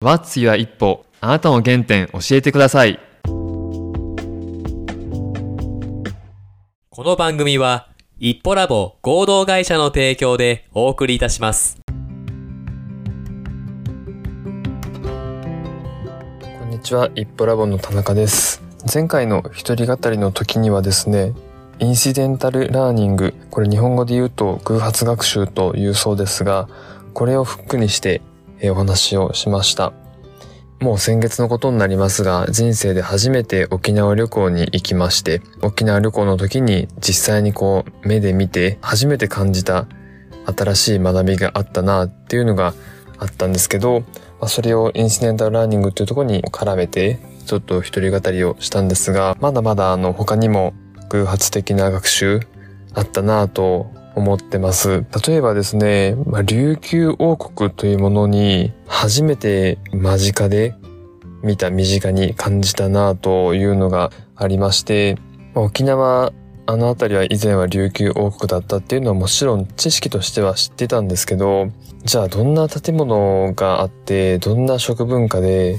What's your 一歩あなたの原点教えてください。この番組は、一歩ラボ合同会社の提供でお送りいたします。こんにちは、一歩ラボの田中です。前回の一人語りの時にはですね、インシデンタルラーニング、これ日本語で言うと偶発学習というそうですが、これをフックにしてえお話をしました。もう先月のことになりますが、人生で初めて沖縄旅行に行きまして、沖縄旅行の時に実際にこう目で見て初めて感じた新しい学びがあったなっていうのがあったんですけど、まあ、それをインシデンタルラーニングというところに絡めて、ちょっと一人語りをしたんですが、まだまだあの他にも偶発的な学習あったなぁと思ってます。例えばですね、まあ、琉球王国というものに初めて間近で見た身近に感じたなというのがありまして、まあ沖縄あの辺りは以前は琉球王国だったっていうのはもちろん知識としては知ってたんですけど、じゃあどんな建物があって、どんな食文化で、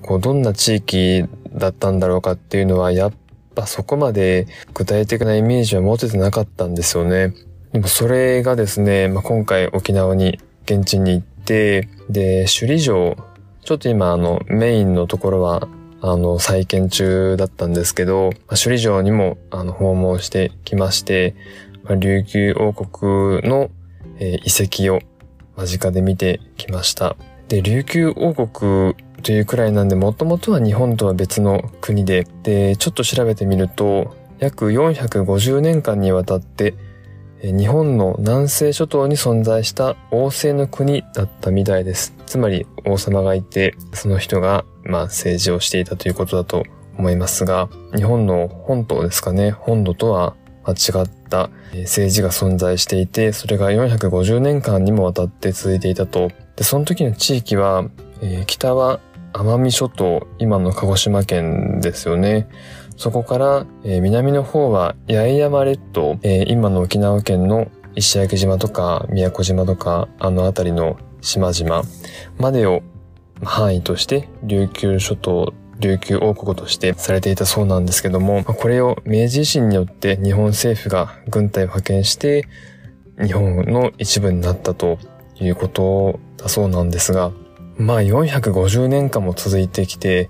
こうどんな地域だったんだろうかっていうのはやっぱそこまで具体的なイメージは持ててなかったんですよね。でもそれがですね、まあ、今回沖縄に現地に行って、で、首里城、ちょっと今あのメインのところはあの再建中だったんですけど、首里城にもあの訪問してきまして、まあ琉球王国の、えー遺跡を間近で見てきました。で、琉球王国というくらいなんで、もともとは日本とは別の国で、で、ちょっと調べてみると、約450年間にわたって、日本の南西諸島に存在した王政の国だったみたいです。つまり王様がいて、その人が、まあ、政治をしていたということだと思いますが、日本の本島ですかね、本土とは違った政治が存在していて、それが450年間にもわたって続いていたと。で、その時の地域は、えー北は奄美諸島、今の鹿児島県ですよね。そこから、えー南の方は八重山列島、えー今の沖縄県の石垣島とか宮古島とかあの辺りの島々までを範囲として琉球諸島琉球王国としてされていたそうなんですけども、これを明治維新によって日本政府が軍隊を派遣して日本の一部になったということだそうなんですが、まあ450年間も続いてきて、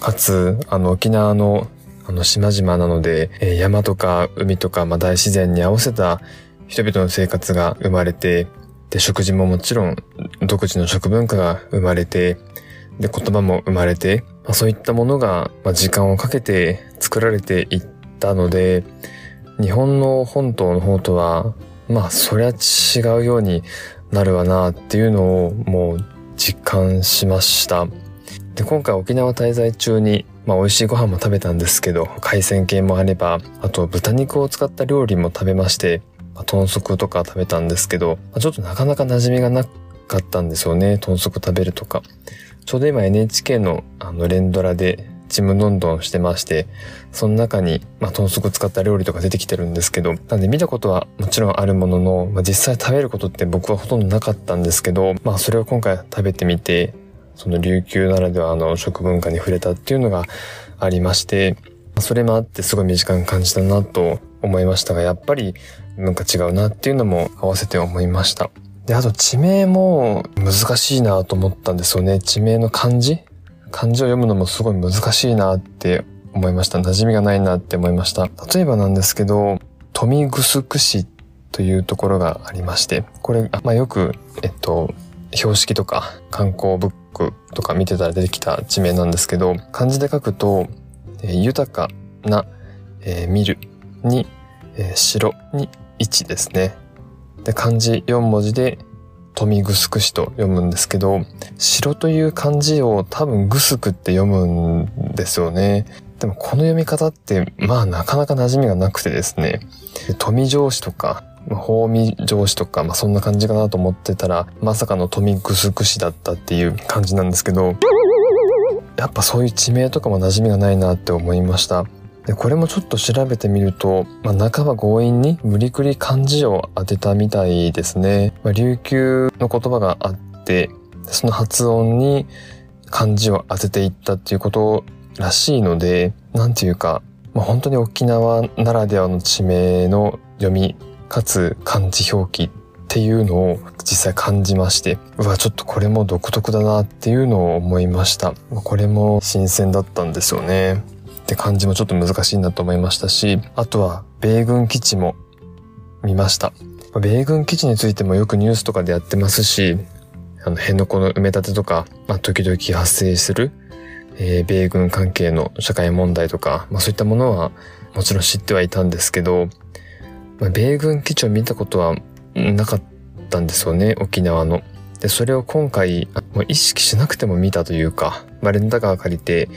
かつ、あの沖縄のあの島々なので、えー山とか海とか、まあ、大自然に合わせた人々の生活が生まれて、で、食事ももちろん独自の食文化が生まれて、で、言葉も生まれて、まあ、そういったものが、まあ、時間をかけて作られていったので、日本の本島の方とは、まあ、そりゃ違うようになるわなっていうのをもう実感しました。で、今回沖縄滞在中に、まあ、美味しいご飯も食べたんですけど、海鮮系もあれば、あと豚肉を使った料理も食べまして、まあ、豚足とか食べたんですけど、まあちょっとなかなか馴染みがなかったんですよね、豚足食べるとか。ちょうど今 NHK のあの連ドラでちむどんどんしてまして、その中に、まあ、豚足使った料理とか出てきてるんですけど、なんで見たことはもちろんあるものの、まあ、実際食べることって僕はほとんどなかったんですけど、まあ、それを今回食べてみて、その琉球ならではの食文化に触れたっていうのがありまして、それもあってすごい身近に感じたなと思いましたが、やっぱり文化違うなっていうのも合わせて思いました。で、あと地名も難しいなと思ったんですよね。地名の漢字？漢字を読むのもすごい難しいなって思いました。馴染みがないなって思いました。例えばなんですけど、富城市というところがありまして、これ、まあ、よく、えっと、標識とか観光ブックとか見てたら出てきた地名なんですけど、漢字で書くと、えー豊かな、えー見るに、えー城に一ですね。で、漢字4文字で、富城市と読むんですけど、城という漢字を多分グスクって読むんですよね。でもこの読み方って、まあなかなか馴染みがなくてですね、富城市とか、まあ宝見城市とか、まあそんな感じかなと思ってたら、まさかの富城市だったっていう感じなんですけど、やっぱそういう地名とかも馴染みがないなって思いました。で、これもちょっと調べてみると、まあ、半ば強引に無理くり漢字を当てたみたいですね。まあ、琉球の言葉があって、その発音に、感じを当てていったっていうことらしいので、なんていうか、まあ、本当に沖縄ならではの地名の読み、かつ漢字表記っていうのを実際感じまして、うわ、ちょっとこれも独特だなっていうのを思いました。これも新鮮だったんですよね。で、漢字もちょっと難しいなと思いましたし、あとは米軍基地も見ました。米軍基地についてもよくニュースとかでやってますし、あの、辺野古の埋め立てとか、まあ、時々発生する、えー、米軍関係の社会問題とか、まあ、そういったものはもちろん知ってはいたんですけど、まあ、米軍基地を見たことはなかったんですよね、沖縄の。で、それを今回、もう意識しなくても見たというか、まあ、レンタカー借りて、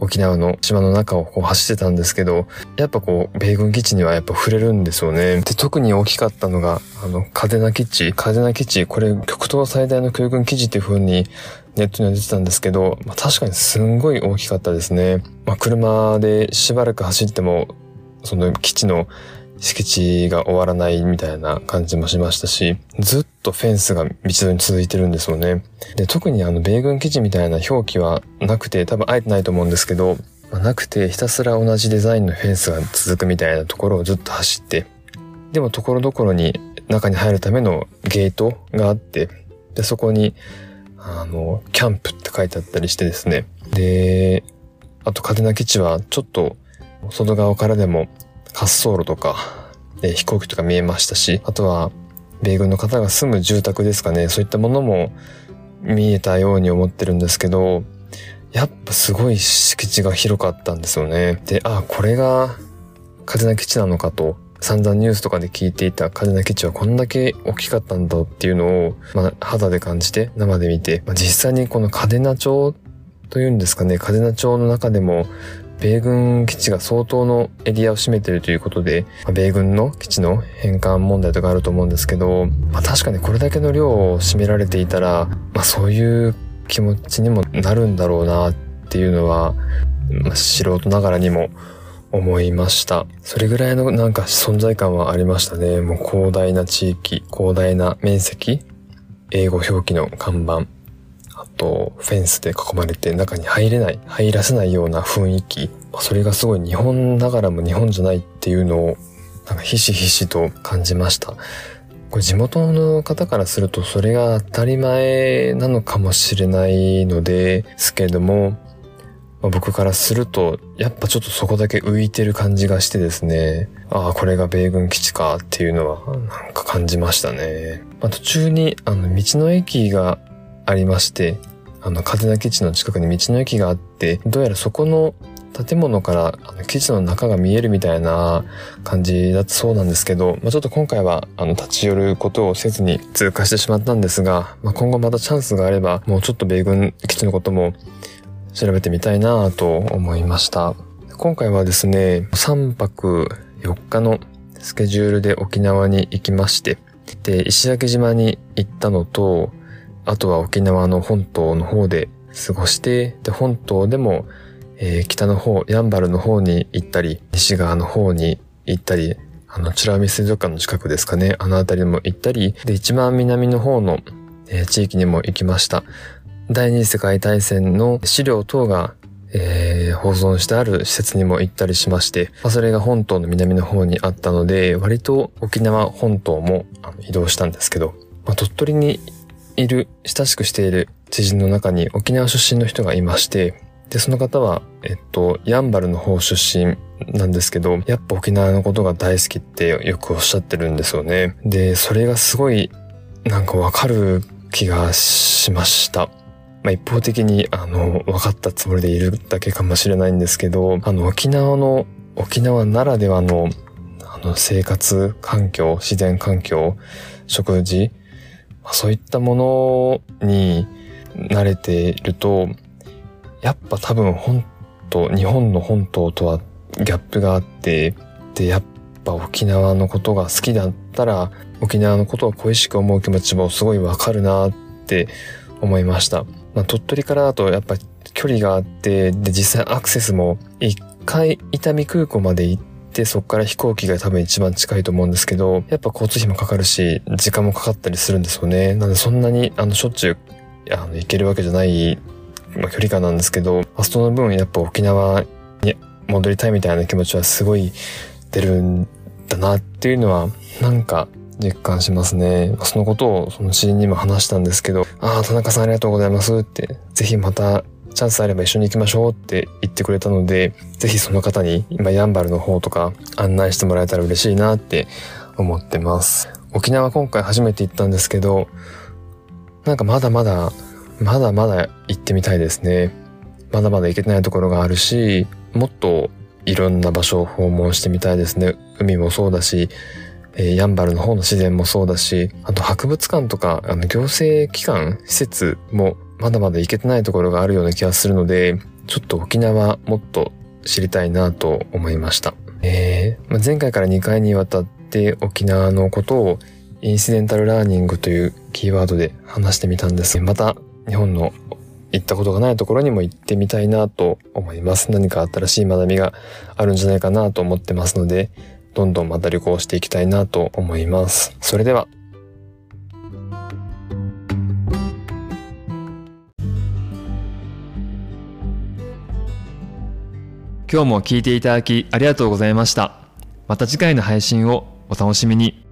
沖縄の島の中をこう走ってたんですけど、やっぱこう、米軍基地にはやっぱ触れるんですよね。で、特に大きかったのが、あの、嘉手納基地。嘉手納基地、これ、極東最大の空軍基地っていう風にネットには出てたんですけど、まあ、確かにすんごい大きかったですね。まあ、車でしばらく走っても、その基地の敷地が終わらないみたいな感じもしましたし、ずっとフェンスが道沿いに続いてるんですよね。で、特にあの、米軍基地みたいな表記はなくて、多分あえてないと思うんですけど、まあ、なくてひたすら同じデザインのフェンスが続くみたいなところをずっと走って、でもところどころに中に入るためのゲートがあって、で、そこに、あの、キャンプって書いてあったりしてですね。で、あと、嘉手納基地はちょっと外側からでも滑走路とか、え飛行機とか見えましたし、あとは、米軍の方が住む住宅ですかね、そういったものも見えたように思ってるんですけど、やっぱすごい敷地が広かったんですよね。で、あ、これが嘉手納基地なのかと、散々ニュースとかで聞いていた嘉手納基地はこんだけ大きかったんだっていうのを、まあ、肌で感じて、生で見て、まあ、実際にこの嘉手納町というんですかね、嘉手納町の中でも米軍基地が相当のエリアを占めてるということで、米軍の基地の返還問題とかあると思うんですけど、まあ、確かにこれだけの量を占められていたら、まあ、そういう気持ちにもなるんだろうなっていうのは、まあ、素人ながらにも思いました。それぐらいのなんか存在感はありましたね。もう広大な地域、広大な面積、英語表記の看板。とフェンスで囲まれて中に入れない、入らせないような雰囲気。それがすごい日本ながらも日本じゃないっていうのをなんかひしひしと感じました。これ地元の方からするとそれが当たり前なのかもしれないのですけども、まあ、僕からするとやっぱちょっとそこだけ浮いてる感じがしてですね、ああ、これが米軍基地かっていうのはなんか感じましたね。まあ、途中にあの道の駅がありまして、あの、風名基地の近くに道の駅があって、どうやらそこの建物からあの基地の中が見えるみたいな感じだったそうなんですけど、まあ、ちょっと今回はあの立ち寄ることをせずに通過してしまったんですが、まあ、今後またチャンスがあれば、もうちょっと米軍基地のことも調べてみたいなと思いました。今回はですね、3泊4日のスケジュールで沖縄に行きまして、で、石垣島に行ったのと、あとは沖縄の本島の方で過ごして、で、本島でも、えー、北の方、やんばるの方に行ったり、西側の方に行ったり、あの、美ら海水族館の近くですかね、あの辺りも行ったり、で、一番南の方の、えー、地域にも行きました。第二次世界大戦の資料等が、えー、保存してある施設にも行ったりしまして、まあ、それが本島の南の方にあったので、割と沖縄本島も移動したんですけど、まあ、鳥取にいる、親しくしている知人の中に沖縄出身の人がいまして、で、その方は、えっと、やんばるの方出身なんですけど、やっぱ沖縄のことが大好きってよくおっしゃってるんですよね。で、それがすごい、なんかわかる気がしました。まあ、一方的に、あの、分かったつもりでいるだけかもしれないんですけど、あの、沖縄の、沖縄ならではの、あの、生活環境、自然環境、食事、そういったものに慣れていると、やっぱ多分本島、日本の本島とはギャップがあって、で、やっぱ沖縄のことが好きだったら、沖縄のことを恋しく思う気持ちもすごいわかるなって思いました。まあ、鳥取からだとやっぱ距離があって、で、実際アクセスも一回伊丹空港まで行って、て、そこから飛行機が多分一番近いと思うんですけど、やっぱ交通費もかかるし、時間もかかったりするんですよね。なのでそんなに、あの、しょっちゅう、あの、行けるわけじゃないの距離感なんですけど、その分やっぱ沖縄に戻りたいみたいな気持ちはすごい出るんだなっていうのは、なんか実感しますね。そのことをその知人にも話したんですけど、ああ、田中さんありがとうございますって、ぜひまたチャンスあれば一緒に行きましょうって言ってくれたので、ぜひその方に今ヤンバルの方とか案内してもらえたら嬉しいなって思ってます。沖縄今回初めて行ったんですけど、なんかまだまだ、まだまだ行ってみたいですね。まだまだ行けてないところがあるし、もっといろんな場所を訪問してみたいですね。海もそうだし、えー、ヤンバルの方の自然もそうだし、あと博物館とか、あの行政機関、施設もまだまだ行けてないところがあるような気がするので、ちょっと沖縄もっと知りたいなと思いました。えー、前回から2回にわたって沖縄のことをインシデンタルラーニングというキーワードで話してみたんです。また日本の行ったことがないところにも行ってみたいなと思います。何か新しい学びがあるんじゃないかなと思ってますので、どんどんまた旅行していきたいなと思います。それでは。今日も聞いていただきありがとうございました。また次回の配信をお楽しみに。